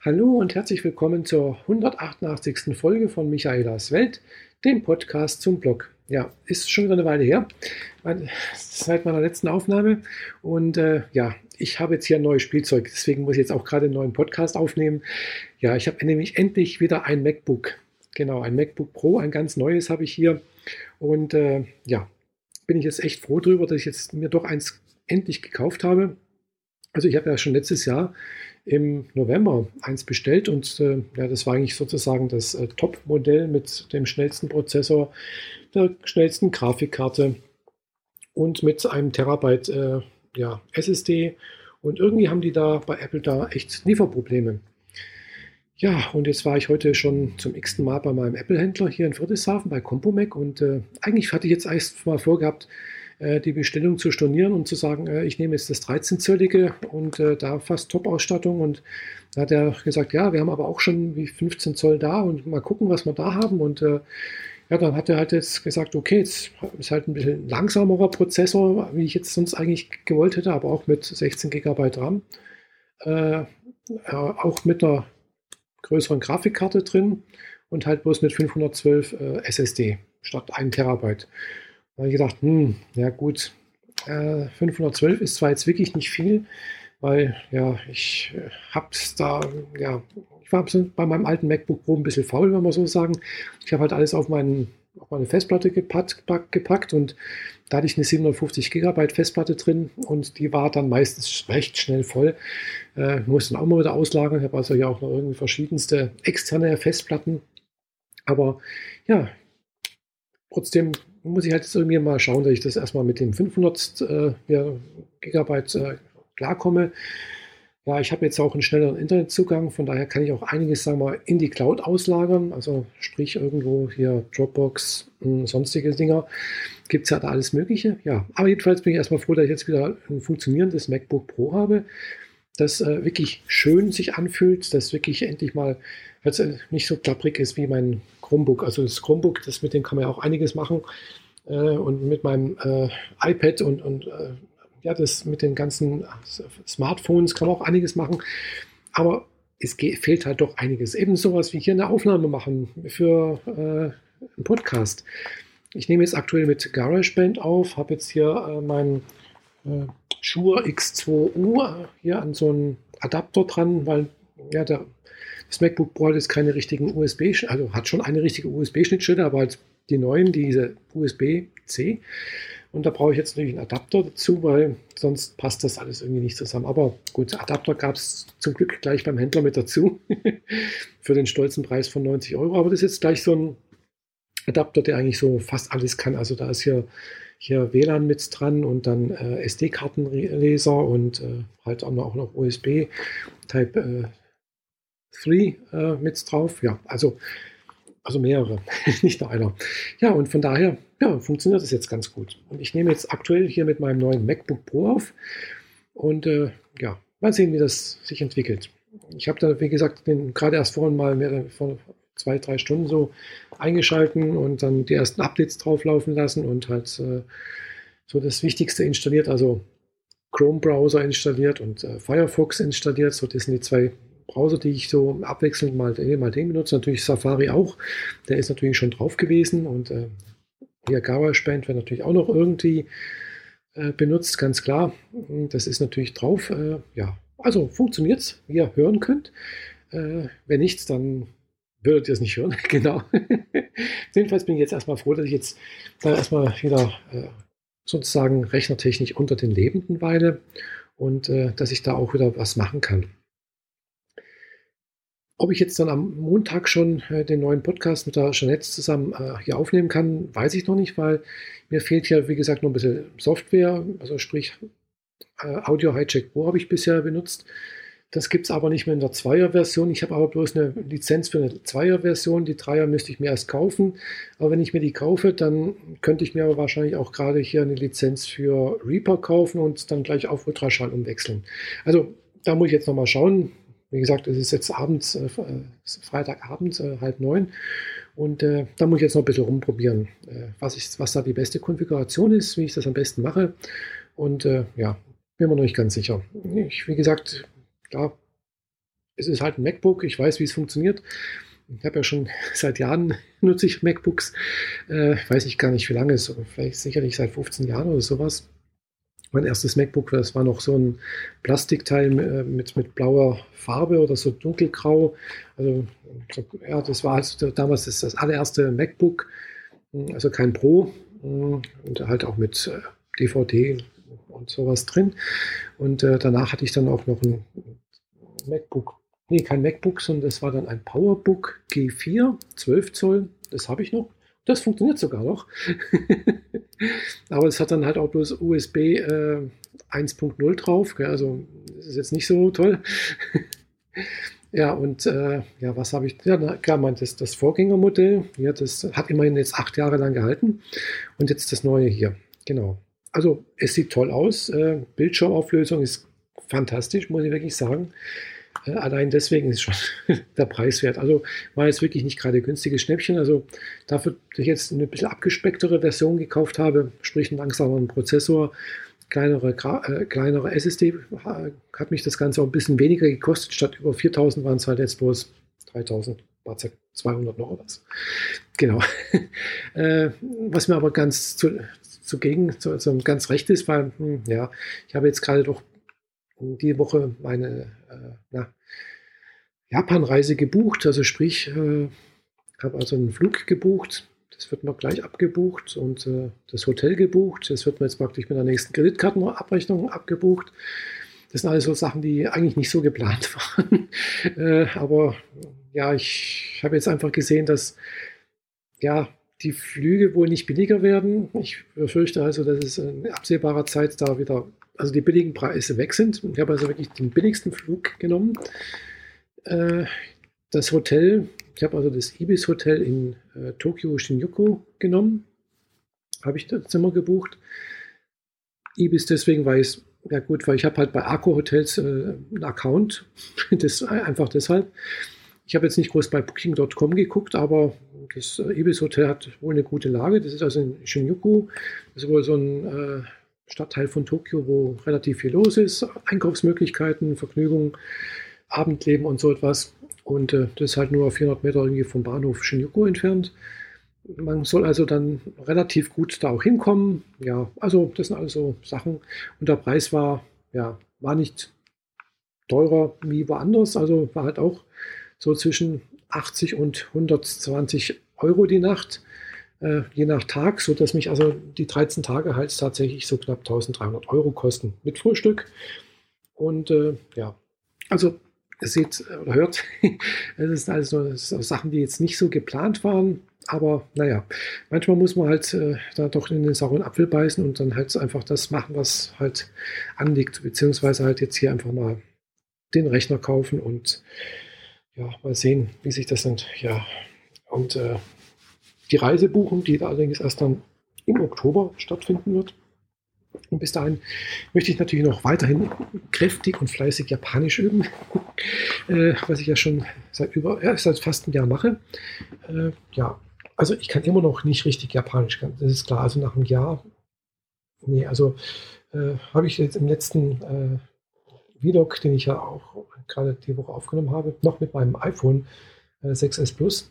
Hallo und herzlich willkommen zur 188. Folge von Michaelas Welt, dem Podcast zum Blog. Ja, ist schon wieder eine Weile her, seit meiner letzten Aufnahme. Und äh, ja, ich habe jetzt hier ein neues Spielzeug, deswegen muss ich jetzt auch gerade einen neuen Podcast aufnehmen. Ja, ich habe nämlich endlich wieder ein MacBook. Genau, ein MacBook Pro, ein ganz neues habe ich hier. Und äh, ja, bin ich jetzt echt froh darüber, dass ich jetzt mir doch eins endlich gekauft habe. Also ich habe ja schon letztes Jahr im November eins bestellt und äh, ja, das war eigentlich sozusagen das äh, Top-Modell mit dem schnellsten Prozessor, der schnellsten Grafikkarte und mit einem Terabyte äh, ja, SSD. Und irgendwie haben die da bei Apple da echt Lieferprobleme. Ja, und jetzt war ich heute schon zum x Mal bei meinem Apple-Händler hier in Friedrichshafen bei Compomec und äh, eigentlich hatte ich jetzt erst mal vorgehabt, die Bestellung zu stornieren und zu sagen, äh, ich nehme jetzt das 13-zöllige und äh, da fast Top-Ausstattung. Und da hat er gesagt, ja, wir haben aber auch schon wie 15 Zoll da und mal gucken, was wir da haben. Und ja, dann hat er halt jetzt gesagt, okay, jetzt ist halt ein bisschen langsamerer Prozessor, wie ich jetzt sonst eigentlich gewollt hätte, aber auch mit 16 GB RAM. Äh, auch mit einer größeren Grafikkarte drin und halt bloß mit 512 äh, SSD statt 1 Terabyte. Da habe ich gedacht, hm, ja gut, äh, 512 ist zwar jetzt wirklich nicht viel, weil ja, ich äh, habe es da, ja, ich war bei meinem alten MacBook Pro ein bisschen faul, wenn man so sagen. Ich habe halt alles auf, meinen, auf meine Festplatte gepackt, gepackt und da hatte ich eine 750 GB Festplatte drin und die war dann meistens recht schnell voll. Äh, musste dann auch mal wieder auslagern. Ich habe also ja auch noch irgendwie verschiedenste externe Festplatten. Aber ja, trotzdem muss ich halt jetzt irgendwie mal schauen, dass ich das erstmal mit dem 500 äh, Gigabyte äh, klarkomme. Ja, ich habe jetzt auch einen schnelleren Internetzugang, von daher kann ich auch einiges, sagen wir, in die Cloud auslagern. Also sprich irgendwo hier Dropbox und sonstige Dinger. Gibt es ja da alles Mögliche. Ja, aber jedenfalls bin ich erstmal froh, dass ich jetzt wieder ein funktionierendes MacBook Pro habe, das äh, wirklich schön sich anfühlt, das wirklich endlich mal jetzt nicht so klapprig ist wie mein Chromebook. Also das Chromebook, das mit dem kann man ja auch einiges machen. Äh, und mit meinem äh, iPad und, und äh, ja, das mit den ganzen Smartphones kann man auch einiges machen. Aber es fehlt halt doch einiges. Eben sowas wie hier eine Aufnahme machen für äh, einen Podcast. Ich nehme jetzt aktuell mit GarageBand auf, habe jetzt hier äh, meinen äh, Shure X2U hier an so einen Adapter dran, weil ja, der das MacBook Pro hat jetzt keine richtigen USB, also hat schon eine richtige USB-Schnittstelle, aber halt die neuen, diese USB-C. Und da brauche ich jetzt natürlich einen Adapter dazu, weil sonst passt das alles irgendwie nicht zusammen. Aber gut, Adapter gab es zum Glück gleich beim Händler mit dazu für den stolzen Preis von 90 Euro. Aber das ist jetzt gleich so ein Adapter, der eigentlich so fast alles kann. Also da ist hier, hier WLAN mit dran und dann äh, SD-Kartenleser und äh, halt auch noch, auch noch USB Type äh, 3 äh, mit drauf. Ja, also, also mehrere, nicht nur einer. Ja, und von daher ja, funktioniert das jetzt ganz gut. Und ich nehme jetzt aktuell hier mit meinem neuen MacBook Pro auf und äh, ja, mal sehen, wie das sich entwickelt. Ich habe da, wie gesagt, den gerade erst vorhin mal mehr, vor zwei, drei Stunden so eingeschalten und dann die ersten Updates drauflaufen lassen und halt äh, so das Wichtigste installiert, also Chrome-Browser installiert und äh, Firefox installiert. So, das sind die zwei Browser, die ich so abwechselnd mal den, mal den benutze. Natürlich Safari auch. Der ist natürlich schon drauf gewesen und äh, hier GarageBand wird natürlich auch noch irgendwie äh, benutzt, ganz klar. Das ist natürlich drauf. Äh, ja, also funktioniert es, wie ihr hören könnt. Äh, wenn nichts, dann würdet ihr es nicht hören. genau. Jedenfalls bin ich jetzt erstmal froh, dass ich jetzt da erstmal wieder äh, sozusagen rechnertechnisch unter den Lebenden weile und äh, dass ich da auch wieder was machen kann. Ob ich jetzt dann am Montag schon äh, den neuen Podcast mit der Jeanette zusammen äh, hier aufnehmen kann, weiß ich noch nicht, weil mir fehlt ja, wie gesagt, noch ein bisschen Software, also sprich äh, Audio Hijack Pro habe ich bisher benutzt. Das gibt es aber nicht mehr in der Zweier-Version. Ich habe aber bloß eine Lizenz für eine Zweier-Version. Die Dreier müsste ich mir erst kaufen. Aber wenn ich mir die kaufe, dann könnte ich mir aber wahrscheinlich auch gerade hier eine Lizenz für Reaper kaufen und dann gleich auf Ultraschall umwechseln. Also da muss ich jetzt nochmal schauen. Wie gesagt, es ist jetzt abends, äh, äh Freitagabend, äh, halb neun. Und äh, da muss ich jetzt noch ein bisschen rumprobieren, äh, was, ich, was da die beste Konfiguration ist, wie ich das am besten mache. Und äh, ja, bin mir noch nicht ganz sicher. Ich, wie gesagt, klar, es ist halt ein MacBook, ich weiß, wie es funktioniert. Ich habe ja schon seit Jahren nutze ich MacBooks. Äh, weiß ich gar nicht, wie lange es ist, vielleicht sicherlich seit 15 Jahren oder sowas. Mein erstes MacBook, das war noch so ein Plastikteil äh, mit, mit blauer Farbe oder so dunkelgrau. Also, ja, das war also damals das, das allererste MacBook, also kein Pro und halt auch mit DVD äh, und sowas drin. Und äh, danach hatte ich dann auch noch ein MacBook, nee, kein MacBook, sondern das war dann ein PowerBook G4, 12 Zoll, das habe ich noch. Das funktioniert sogar noch. Aber es hat dann halt auch bloß USB äh, 1.0 drauf. Gell? Also das ist jetzt nicht so toll. ja, und äh, ja, was habe ich? Ja, na, klar, man, das, das Vorgängermodell, ja, das hat immerhin jetzt acht Jahre lang gehalten. Und jetzt das neue hier. Genau. Also es sieht toll aus. Äh, Bildschirmauflösung ist fantastisch, muss ich wirklich sagen. Äh, allein deswegen ist schon der Preis wert. Also war jetzt wirklich nicht gerade günstiges Schnäppchen. Also dafür, dass ich jetzt eine bisschen abgespecktere Version gekauft habe, sprich einen langsameren Prozessor, kleinere, äh, kleinere SSD, hat mich das Ganze auch ein bisschen weniger gekostet. Statt über 4000 waren es halt jetzt bloß 3000, 200 noch was. Genau. äh, was mir aber ganz zu, zugegen, zu, zu ganz recht ist, weil, hm, ja, ich habe jetzt gerade doch die Woche meine äh, Japan-Reise gebucht. Also sprich, äh, habe also einen Flug gebucht. Das wird mir gleich abgebucht und äh, das Hotel gebucht. Das wird mir jetzt praktisch mit der nächsten Kreditkartenabrechnung abgebucht. Das sind alles so Sachen, die eigentlich nicht so geplant waren. äh, aber ja, ich habe jetzt einfach gesehen, dass ja, die Flüge wohl nicht billiger werden. Ich befürchte also, dass es in absehbarer Zeit da wieder also die billigen Preise weg sind. Ich habe also wirklich den billigsten Flug genommen. Äh, das Hotel, ich habe also das Ibis Hotel in äh, Tokio Shinjuku genommen. Habe ich das Zimmer gebucht. Ibis deswegen, weil ich ja gut, weil ich habe halt bei Arco Hotels äh, einen Account. das einfach deshalb. Ich habe jetzt nicht groß bei Booking.com geguckt, aber das äh, Ibis Hotel hat wohl eine gute Lage. Das ist also in Shinjuku. Das ist wohl so ein äh, Stadtteil von Tokio, wo relativ viel los ist, Einkaufsmöglichkeiten, Vergnügung, Abendleben und so etwas. Und äh, das ist halt nur 400 Meter irgendwie vom Bahnhof Shinjuku entfernt. Man soll also dann relativ gut da auch hinkommen. Ja, also das sind also Sachen. Und der Preis war, ja, war nicht teurer wie woanders. Also war halt auch so zwischen 80 und 120 Euro die Nacht äh, je nach Tag, sodass mich also die 13 Tage halt tatsächlich so knapp 1300 Euro kosten mit Frühstück. Und äh, ja, also es seht oder hört, es ist also es ist Sachen, die jetzt nicht so geplant waren. Aber naja, manchmal muss man halt äh, da doch in den sauren Apfel beißen und dann halt einfach das machen, was halt anliegt. Beziehungsweise halt jetzt hier einfach mal den Rechner kaufen und ja, mal sehen, wie sich das dann, ja, und äh, die Reise buchen, die allerdings erst dann im Oktober stattfinden wird. Und bis dahin möchte ich natürlich noch weiterhin kräftig und fleißig Japanisch üben, äh, was ich ja schon seit über, ja, seit fast einem Jahr mache. Äh, ja, also ich kann immer noch nicht richtig Japanisch, das ist klar. Also nach einem Jahr, nee, also äh, habe ich jetzt im letzten äh, Vlog, den ich ja auch gerade die Woche aufgenommen habe, noch mit meinem iPhone 6S äh, Plus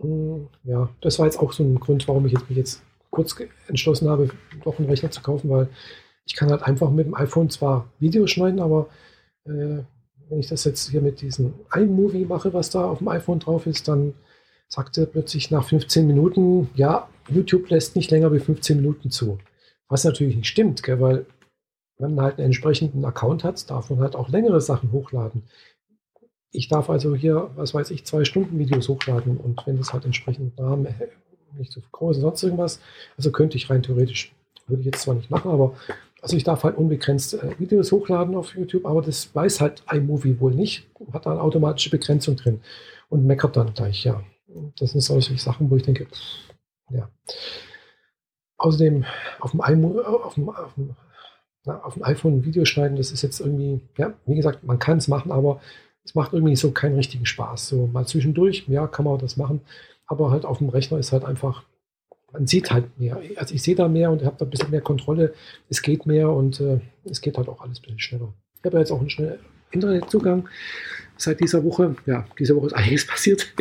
hm, ja, das war jetzt auch so ein Grund, warum ich jetzt, mich jetzt kurz entschlossen habe, doch einen Rechner zu kaufen, weil ich kann halt einfach mit dem iPhone zwar Videos schneiden, aber äh, wenn ich das jetzt hier mit diesem iMovie mache, was da auf dem iPhone drauf ist, dann sagt er plötzlich nach 15 Minuten, ja, YouTube lässt nicht länger wie 15 Minuten zu. Was natürlich nicht stimmt, gell, weil wenn man halt einen entsprechenden Account hat, darf man halt auch längere Sachen hochladen. Ich darf also hier, was weiß ich, zwei Stunden Videos hochladen und wenn das halt entsprechend Rahmen nicht so groß ist, sonst irgendwas, also könnte ich rein theoretisch, würde ich jetzt zwar nicht machen, aber also ich darf halt unbegrenzt äh, Videos hochladen auf YouTube, aber das weiß halt iMovie wohl nicht, hat da eine automatische Begrenzung drin und meckert dann gleich, ja. Das sind solche Sachen, wo ich denke, ja. Außerdem auf dem, iMo auf dem, auf dem, na, auf dem iPhone ein Video schneiden, das ist jetzt irgendwie, ja, wie gesagt, man kann es machen, aber es macht irgendwie so keinen richtigen Spaß. So mal zwischendurch, ja, kann man das machen, aber halt auf dem Rechner ist halt einfach, man sieht halt mehr. Also ich sehe da mehr und habe da ein bisschen mehr Kontrolle. Es geht mehr und äh, es geht halt auch alles ein bisschen schneller. Ich habe ja jetzt auch ein schnell, Internetzugang seit dieser Woche. Ja, diese Woche ist einiges passiert.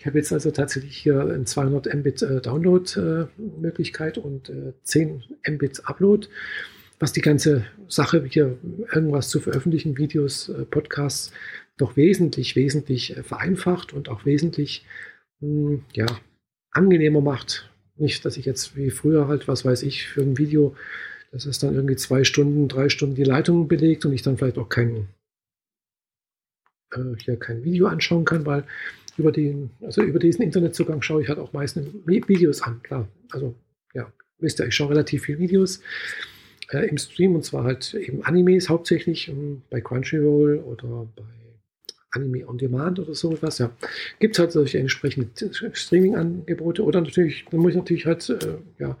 Ich habe jetzt also tatsächlich hier eine 200 Mbit äh, Download-Möglichkeit äh, und äh, 10 Mbit Upload, was die ganze Sache hier irgendwas zu veröffentlichen, Videos, äh, Podcasts, doch wesentlich, wesentlich äh, vereinfacht und auch wesentlich hm, ja, angenehmer macht. Nicht, dass ich jetzt wie früher halt, was weiß ich, für ein Video, das ist dann irgendwie zwei Stunden, drei Stunden die Leitung belegt und ich dann vielleicht auch kein, äh, hier kein Video anschauen kann, weil über, den, also über diesen Internetzugang schaue ich halt auch meistens Videos an, klar. Also ja, wisst ihr, ich schaue relativ viele Videos äh, im Stream und zwar halt eben Animes hauptsächlich um, ähm, bei Crunchyroll oder bei Anime on Demand oder so etwas. Ja, gibt es halt solche entsprechenden Streaming-Angebote oder natürlich, dann muss ich natürlich halt, äh, ja,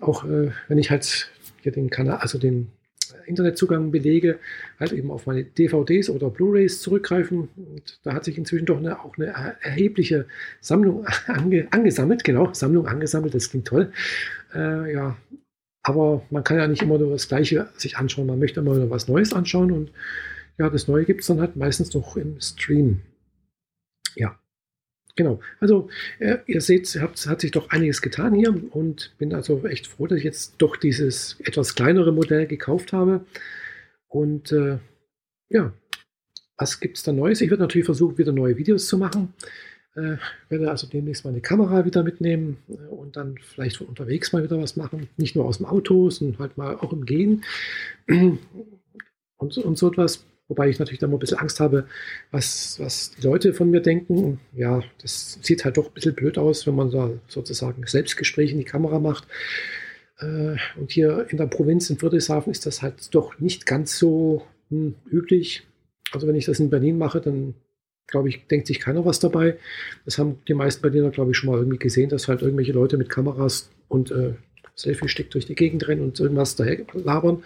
auch äh, wenn ich halt hier den Kanal, also den Internetzugang belege, halt eben auf meine DVDs oder Blu-rays zurückgreifen. Und da hat sich inzwischen doch eine, auch eine erhebliche Sammlung ange, angesammelt. Genau, Sammlung angesammelt, das klingt toll. Äh, ja, aber man kann ja nicht immer nur das Gleiche sich anschauen. Man möchte immer nur was Neues anschauen und ja, das Neue gibt es dann halt meistens noch im Stream. Ja, genau. Also äh, ihr seht, es hat, sich doch einiges getan hier und bin also echt froh, dass ich jetzt doch dieses etwas kleinere Modell gekauft habe. Und äh, ja, was gibt es da Neues? Ich werde natürlich versuchen, wieder neue Videos zu machen. Äh, werde also demnächst meine Kamera wieder mitnehmen äh, und dann vielleicht von unterwegs mal wieder was machen. Nicht nur aus dem Auto, sondern halt mal auch im Gehen und, und so etwas. Wobei ich natürlich da mal ein bisschen Angst habe, was, was die Leute von mir denken. Ja, das sieht halt doch ein bisschen blöd aus, wenn man da sozusagen Selbstgespräche in die Kamera macht. Äh, und hier in der Provinz in Friedrichshafen ist das halt doch nicht ganz so hm, üblich. Also wenn ich das in Berlin mache, dann glaube ich, denkt sich keiner was dabei. Das haben die meisten Berliner, glaube ich, schon mal irgendwie gesehen, dass halt irgendwelche Leute mit Kameras und äh, Selfie-Stick durch die Gegend rennen und irgendwas daher labern.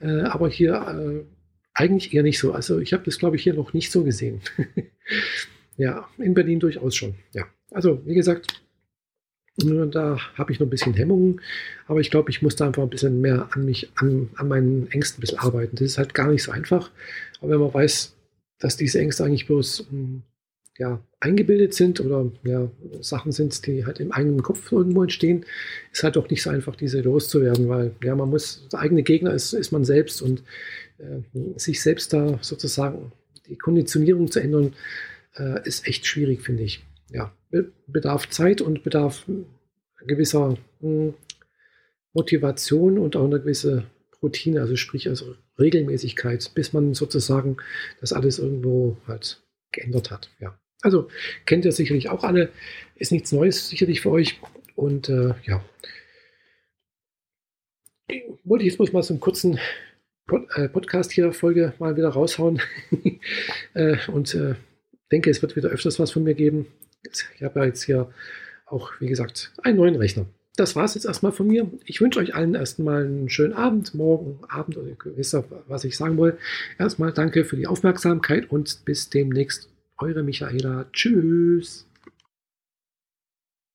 Äh, aber hier äh, eigentlich eher nicht so. Also ich habe das, glaube ich, hier noch nicht so gesehen. ja, in Berlin durchaus schon. Ja, also wie gesagt, da habe ich noch ein bisschen Hemmungen, aber ich glaube, ich muss da einfach ein bisschen mehr an mich, an, an meinen Ängsten ein bisschen arbeiten. Das ist halt gar nicht so einfach. Aber wenn man weiß, dass diese Ängste eigentlich bloß hm, ja, eingebildet sind oder ja, Sachen sind, die halt im eigenen Kopf irgendwo entstehen, ist halt doch nicht so einfach, diese loszuwerden, weil ja, man muss, der eigene Gegner ist, ist man selbst und äh, sich selbst da sozusagen die Konditionierung zu ändern, äh, ist echt schwierig, finde ich. Ja, bedarf Zeit und bedarf gewisser mh, hm, Motivation und auch eine gewisse Routine, also sprich also Regelmäßigkeit, bis man sozusagen das alles irgendwo halt geändert hat. Ja. Also kennt ihr sicherlich auch alle, ist nichts Neues sicherlich für euch. Und äh, ja, wollte ich jetzt bloß mal so einen kurzen Pod äh, Podcast hier Folge mal wieder raushauen. äh, und äh, denke, es wird wieder öfters was von mir geben. Ich habe ja jetzt hier auch, wie gesagt, einen neuen Rechner. Das war es jetzt erstmal von mir. Ich wünsche euch allen erstmal einen schönen Abend, morgen, Abend oder ihr was ich sagen will. Erstmal danke für die Aufmerksamkeit und bis demnächst. Eure Michaela. Tschüss.